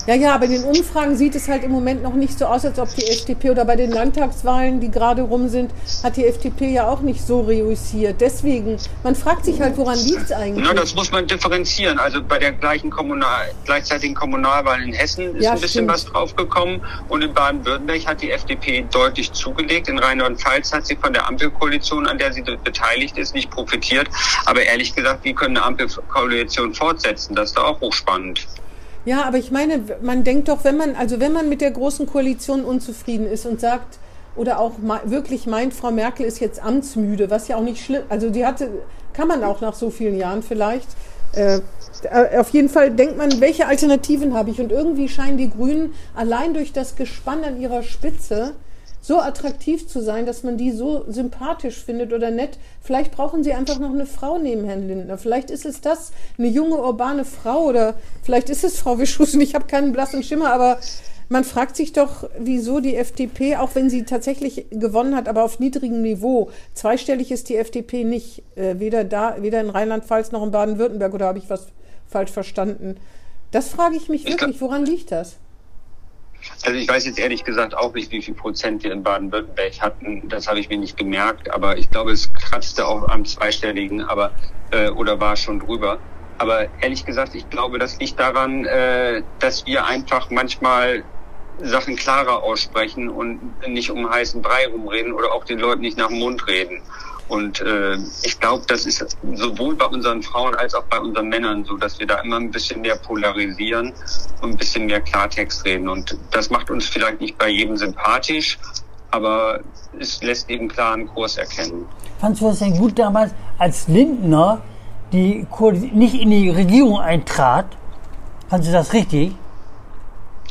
Ja, ja, aber in den Umfragen sieht es halt im Moment noch nicht so aus, als ob die FDP oder bei den Landtagswahlen, die gerade rum sind, hat die FDP ja auch nicht so reüssiert. Deswegen, man fragt sich halt, woran liegt es eigentlich? Na, das muss man differenzieren. Also bei der gleichen Kommunal, gleichzeitigen Kommunalwahl in Hessen ist ja, ein bisschen stimmt. was draufgekommen und in Baden-Württemberg hat die FDP deutlich zugelegt. In Rheinland-Pfalz hat sie von der Ampelkoalition, an der sie beteiligt ist, nicht profitiert. Aber ehrlich gesagt, wie können eine Ampelkoalition fortsetzen? Das ist doch auch hochspannend. Ja, aber ich meine, man denkt doch, wenn man, also wenn man mit der großen Koalition unzufrieden ist und sagt, oder auch wirklich meint, Frau Merkel ist jetzt amtsmüde, was ja auch nicht schlimm, also die hatte, kann man auch nach so vielen Jahren vielleicht. Äh, auf jeden Fall denkt man, welche Alternativen habe ich? Und irgendwie scheinen die Grünen allein durch das Gespann an ihrer Spitze so attraktiv zu sein, dass man die so sympathisch findet oder nett. Vielleicht brauchen sie einfach noch eine Frau neben Herrn Lindner. Vielleicht ist es das, eine junge, urbane Frau oder vielleicht ist es Frau Wischusen. Ich habe keinen blassen Schimmer, aber man fragt sich doch, wieso die FDP, auch wenn sie tatsächlich gewonnen hat, aber auf niedrigem Niveau, zweistellig ist die FDP nicht, äh, weder da, weder in Rheinland-Pfalz noch in Baden-Württemberg, oder habe ich was falsch verstanden? Das frage ich mich wirklich, woran liegt das? Also ich weiß jetzt ehrlich gesagt auch nicht, wie viel Prozent wir in Baden-Württemberg hatten. Das habe ich mir nicht gemerkt, aber ich glaube, es kratzte auch am zweistelligen, aber äh, oder war schon drüber. Aber ehrlich gesagt, ich glaube, das liegt daran, äh, dass wir einfach manchmal Sachen klarer aussprechen und nicht um heißen Brei rumreden oder auch den Leuten nicht nach dem Mund reden. Und äh, ich glaube, das ist sowohl bei unseren Frauen als auch bei unseren Männern so, dass wir da immer ein bisschen mehr polarisieren und ein bisschen mehr Klartext reden. Und das macht uns vielleicht nicht bei jedem sympathisch, aber es lässt eben klar einen Kurs erkennen. Fandst du das denn gut damals, als Lindner die nicht in die Regierung eintrat? Fandest du das richtig?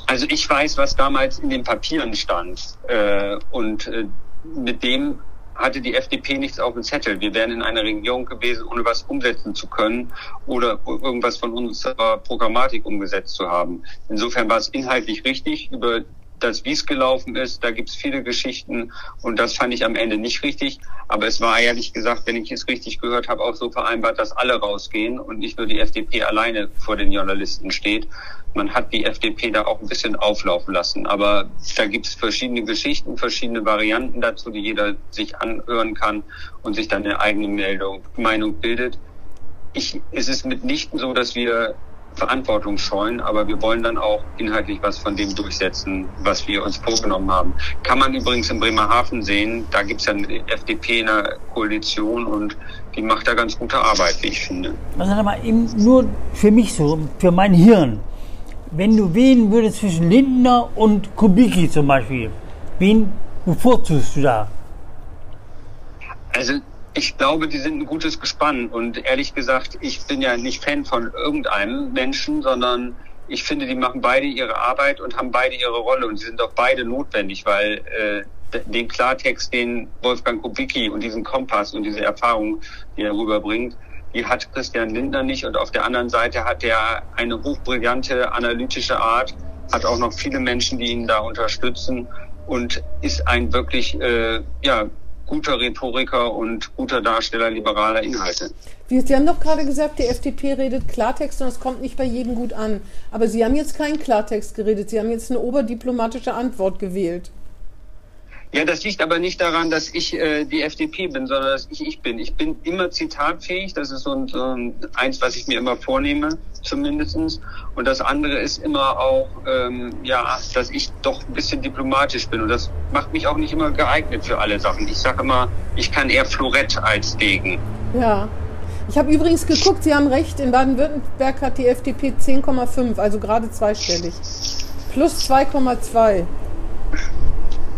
Also ich weiß, was damals in den Papieren stand. Äh, und äh, mit dem hatte die FDP nichts auf dem Zettel. Wir wären in einer Regierung gewesen, ohne was umsetzen zu können oder irgendwas von unserer Programmatik umgesetzt zu haben. Insofern war es inhaltlich richtig. Über das, wie es gelaufen ist, da gibt es viele Geschichten und das fand ich am Ende nicht richtig. Aber es war ehrlich gesagt, wenn ich es richtig gehört habe, auch so vereinbart, dass alle rausgehen und nicht nur die FDP alleine vor den Journalisten steht man hat die FDP da auch ein bisschen auflaufen lassen. Aber da gibt es verschiedene Geschichten, verschiedene Varianten dazu, die jeder sich anhören kann und sich dann eine eigene Meldung, Meinung bildet. Ich, es ist mitnichten so, dass wir Verantwortung scheuen, aber wir wollen dann auch inhaltlich was von dem durchsetzen, was wir uns vorgenommen haben. Kann man übrigens in Bremerhaven sehen, da gibt es ja eine FDP in der Koalition und die macht da ganz gute Arbeit, wie ich finde. Also mal eben nur für mich so, für mein Hirn wenn du wählen würdest zwischen Lindner und Kubicki zum Beispiel, wen bevorzugst du da? Also ich glaube, die sind ein gutes Gespann und ehrlich gesagt, ich bin ja nicht Fan von irgendeinem Menschen, sondern ich finde, die machen beide ihre Arbeit und haben beide ihre Rolle und sie sind auch beide notwendig, weil äh, den Klartext, den Wolfgang Kubicki und diesen Kompass und diese Erfahrung, die er rüberbringt, die hat Christian Lindner nicht. Und auf der anderen Seite hat er eine hochbrillante analytische Art, hat auch noch viele Menschen, die ihn da unterstützen und ist ein wirklich äh, ja, guter Rhetoriker und guter Darsteller liberaler Inhalte. Sie haben doch gerade gesagt, die FDP redet Klartext und es kommt nicht bei jedem gut an. Aber Sie haben jetzt keinen Klartext geredet, Sie haben jetzt eine oberdiplomatische Antwort gewählt. Ja, das liegt aber nicht daran, dass ich äh, die FDP bin, sondern dass ich ich bin. Ich bin immer zitatfähig. Das ist so ein, so ein eins, was ich mir immer vornehme, zumindestens. Und das andere ist immer auch, ähm, ja, dass ich doch ein bisschen diplomatisch bin. Und das macht mich auch nicht immer geeignet für alle Sachen. Ich sage immer, ich kann eher Florett als Degen. Ja. Ich habe übrigens geguckt, Sie haben recht, in Baden-Württemberg hat die FDP 10,5, also gerade zweistellig. Plus 2,2.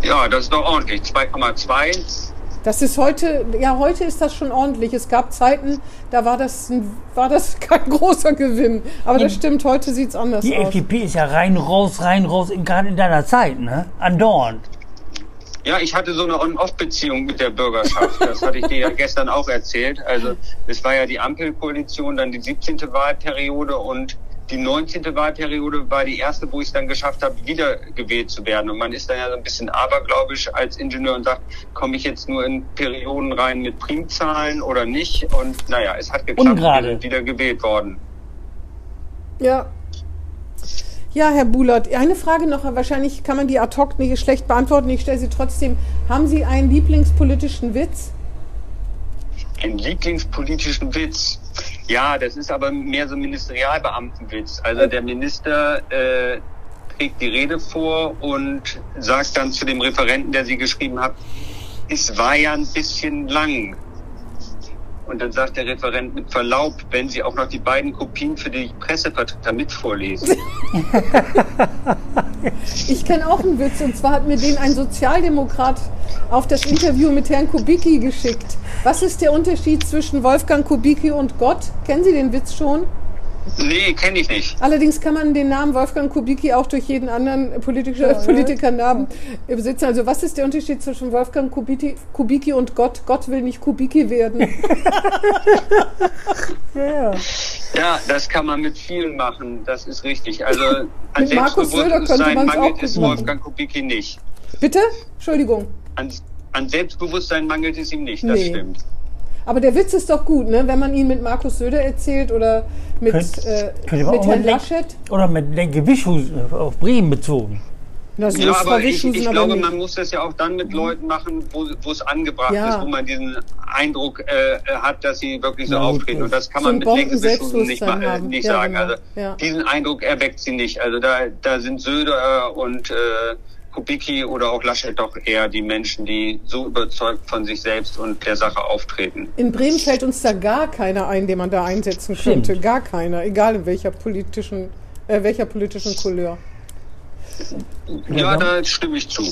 Ja, das ist doch ordentlich. 2,2. Das ist heute, ja, heute ist das schon ordentlich. Es gab Zeiten, da war das, war das kein großer Gewinn. Aber das stimmt, heute sieht es anders Die aus. FDP ist ja rein, raus, rein, raus, in- gerade in deiner Zeit, ne? Andauernd. Ja, ich hatte so eine On-Off-Beziehung mit der Bürgerschaft. Das hatte ich dir ja gestern auch erzählt. Also es war ja die Ampelkoalition, dann die 17. Wahlperiode und die 19. Wahlperiode war die erste, wo ich es dann geschafft habe, wiedergewählt zu werden. Und man ist dann ja so ein bisschen abergläubisch als Ingenieur und sagt, komme ich jetzt nur in Perioden rein mit Primzahlen oder nicht? Und naja, es hat geklappt, sind wieder gewählt worden. Ja. Ja, Herr Bulert, eine Frage noch, wahrscheinlich kann man die ad hoc nicht schlecht beantworten, ich stelle sie trotzdem. Haben Sie einen lieblingspolitischen Witz? Einen lieblingspolitischen Witz. Ja, das ist aber mehr so Ministerialbeamtenwitz. Also der Minister äh, trägt die Rede vor und sagt dann zu dem Referenten, der sie geschrieben hat, es war ja ein bisschen lang. Und dann sagt der Referent mit Verlaub, wenn Sie auch noch die beiden Kopien für die Pressevertreter mit vorlesen. Ich kenne auch einen Witz und zwar hat mir den ein Sozialdemokrat auf das Interview mit Herrn Kubicki geschickt. Was ist der Unterschied zwischen Wolfgang Kubicki und Gott? Kennen Sie den Witz schon? Nee, kenne ich nicht. Allerdings kann man den Namen Wolfgang Kubicki auch durch jeden anderen politischer, Politikernamen besitzen. Also was ist der Unterschied zwischen Wolfgang Kubicki, Kubicki und Gott? Gott will nicht Kubicki werden. Ja. Ja, das kann man mit vielen machen, das ist richtig. Also an Selbstbewusstsein mangelt es. Wolfgang Kubicki nicht. Bitte? Entschuldigung. An, an Selbstbewusstsein mangelt es ihm nicht, das Nee. stimmt. Aber der Witz ist doch gut, ne? wenn man ihn mit Markus Söder erzählt oder mit, Könnt- äh, könnte man mit Herrn mit Laschet. Oder mit Lenke Wischhusen auf Bremen bezogen. Ja, aber ich, ich aber glaube, nicht. man muss das ja auch dann mit Leuten machen, wo, es angebracht Ja. ist, wo man diesen Eindruck äh, hat, dass sie wirklich so Ja, auftreten. Und das kann so man mit Lenke Wischhusen Bomben-Selbstbewusstsein nicht, äh, nicht Ja, sagen. genau. Also Ja. diesen Eindruck erweckt sie nicht. Also da, da sind Söder und äh, Kubicki oder auch Laschet doch eher die Menschen, die so überzeugt von sich selbst und der Sache auftreten. In Bremen fällt uns da gar keiner ein, den man da einsetzen Stimmt. könnte. Gar keiner, egal in welcher politischen, äh, welcher politischen Couleur. Ja, da stimme ich zu.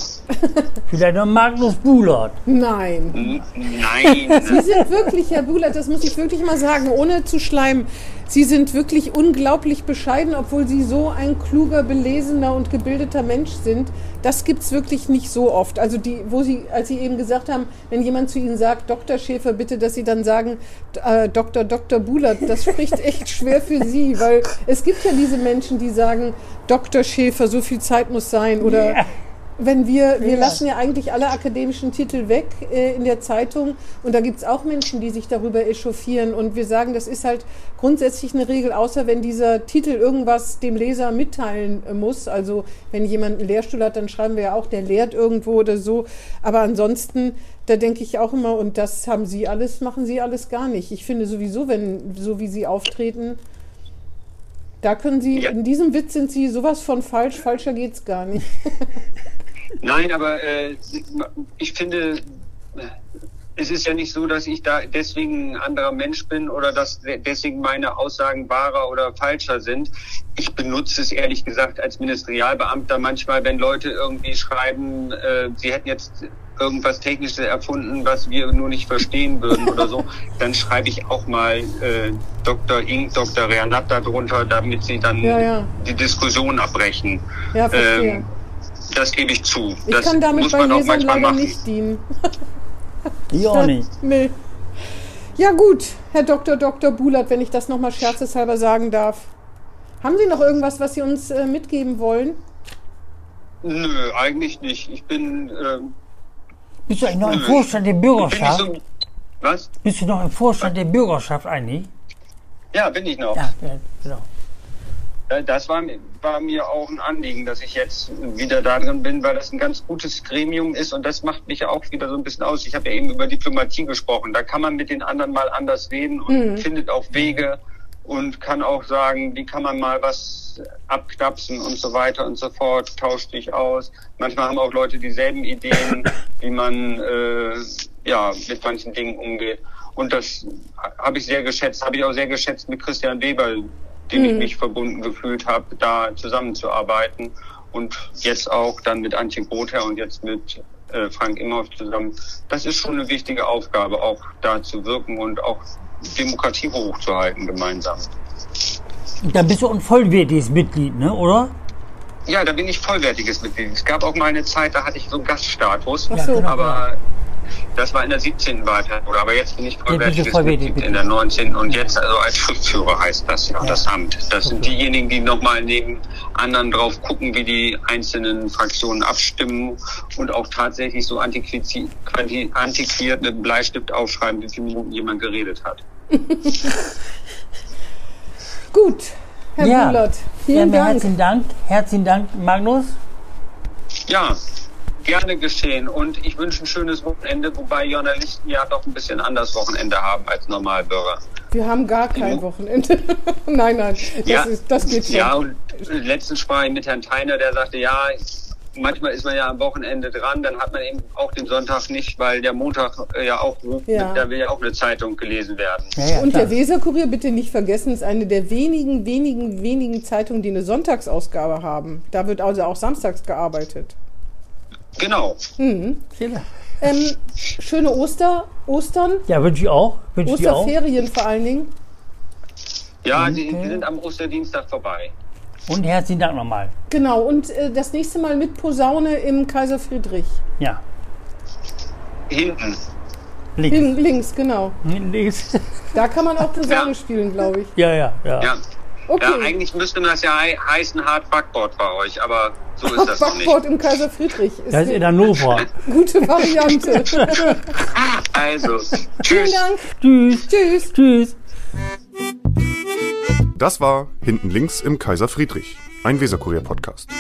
Vielleicht noch Magnus Bulert. Nein. N- Nein. Sie sind wirklich, Herr Buhlert, das muss ich wirklich mal sagen, ohne zu schleimen. Sie sind wirklich unglaublich bescheiden, obwohl Sie so ein kluger, belesener und gebildeter Mensch sind. Das gibt's wirklich nicht so oft. Also die, wo Sie, als Sie eben gesagt haben, wenn jemand zu Ihnen sagt, Dr. Schäfer, bitte, dass Sie dann sagen, äh, Dr. Dr. Buhlert, das spricht echt schwer für Sie, weil es gibt ja diese Menschen, die sagen, Dr. Schäfer, so viel Zeit muss sein oder Ja. Wenn wir, wir lassen ja eigentlich alle akademischen Titel weg äh, in der Zeitung und da gibt es auch Menschen, die sich darüber echauffieren und wir sagen, das ist halt grundsätzlich eine Regel, außer wenn dieser Titel irgendwas dem Leser mitteilen äh, muss. Also wenn jemand einen Lehrstuhl hat, dann schreiben wir ja auch, der lehrt irgendwo oder so. Aber ansonsten, da denke ich auch immer, und das haben Sie alles, machen Sie alles gar nicht. Ich finde sowieso, wenn so wie Sie auftreten, da können Sie, Ja. in diesem Witz sind Sie sowas von falsch, falscher geht's gar nicht. Nein, aber äh, ich finde, es ist ja nicht so, dass ich da deswegen ein anderer Mensch bin oder dass de- deswegen meine Aussagen wahrer oder falscher sind. Ich benutze es ehrlich gesagt als Ministerialbeamter manchmal, wenn Leute irgendwie schreiben, äh, sie hätten jetzt irgendwas Technisches erfunden, was wir nur nicht verstehen würden oder so, dann schreibe ich auch mal äh, Dr. Ing, Dr. Renat darunter, damit sie dann Ja, ja. die Diskussion abbrechen. Ja, verstehe. Ähm, das gebe ich zu. Ich das kann damit muss bei man Lesern leider machen. nicht dienen. Ich auch nicht. Nee. Ja gut, Herr Dr. Dr. Bulat, wenn ich das nochmal scherzeshalber sagen darf. Haben Sie noch irgendwas, was Sie uns äh, mitgeben wollen? Nö, eigentlich nicht. Ich bin ähm, Bist du eigentlich noch im Vorstand der Bin ich Bürgerschaft? so, was? Bist du noch im Vorstand der Bürgerschaft eigentlich? Ja, bin ich noch. Ja genau. Äh, Das war, mir- war mir auch ein Anliegen, dass ich jetzt wieder da drin bin, weil das ein ganz gutes Gremium ist und das macht mich auch wieder so ein bisschen aus. Ich habe ja eben über Diplomatie gesprochen. Da kann man mit den anderen mal anders reden und findet auch Wege und kann auch sagen, wie kann man mal was abknapsen und so weiter und so fort, tauscht sich aus. Manchmal haben auch Leute dieselben Ideen, wie man äh, ja mit manchen Dingen umgeht. Und das habe ich sehr geschätzt, habe ich auch sehr geschätzt mit Christian Weber, dem ich mich verbunden gefühlt habe, da zusammenzuarbeiten. Und jetzt auch dann mit Antje Grother und jetzt mit äh, Frank Imhoff zusammen. Das ist schon eine wichtige Aufgabe, auch da zu wirken und auch Demokratie hochzuhalten gemeinsam. Dann bist du ein vollwertiges Mitglied, ne, oder? Ja, da bin ich vollwertiges Mitglied. Es gab auch mal eine Zeit, da hatte ich so einen Gaststatus. Ach so. genau. Aber das war in der 17. Wahlperiode. Aber jetzt bin ich vollwertiges vollwertig Mitglied in der 19. Und jetzt also als Schriftführer heißt das ja, das Amt. Das sind diejenigen, die nochmal neben anderen drauf gucken, wie die einzelnen Fraktionen abstimmen und auch tatsächlich so antiquiert, antiquiert mit Bleistift aufschreiben, wie viele Minuten jemand geredet hat. Gut, Herr ja. Bullert, ja, vielen mir Dank. herzlichen Dank. Herzlichen Dank, Magnus. Ja, gerne geschehen. Und ich wünsche ein schönes Wochenende, wobei Journalisten ja doch ein bisschen anders Wochenende haben als Normalbürger. Wir haben gar kein Wochenende. nein, nein, das, ja, ist, das geht schon. Ja, und letztens sprach ich mit Herrn Theiner, der sagte, ja, manchmal ist man ja am Wochenende dran, dann hat man eben auch den Sonntag nicht, weil der Montag äh, ja auch ruft, Ja. da will ja auch eine Zeitung gelesen werden. Ja, ja, Und klar. der Weserkurier, bitte nicht vergessen, ist eine der wenigen, wenigen, wenigen Zeitungen, die eine Sonntagsausgabe haben. Da wird also auch samstags gearbeitet. Genau. Ja, Ähm, schöne Oster, Ostern, Ja, wünsche ich auch. Wünsche ich auch. Osterferien vor allen Dingen. Ja, die, die sind am Osterdienstag vorbei. Und herzlichen Dank nochmal. Genau, und äh, das nächste Mal mit Posaune im Kaiser Friedrich. Ja, Hinten. links. Hin, links, genau. Links. Da kann man auch Posaune Ja. spielen, glaube ich. Ja, ja, ja. Ja. Okay. Ja, eigentlich müsste das ja hei- heißen Hard Backboard bei euch, aber so ist das noch nicht. Backbord im Kaiser Friedrich ist Das ist in Hannover. gute Variante. Also, Vielen tschüss. Dank. Tschüss. Tschüss. Tschüss. Das war Hinten links im Kaiser Friedrich, ein Weserkurier-Podcast.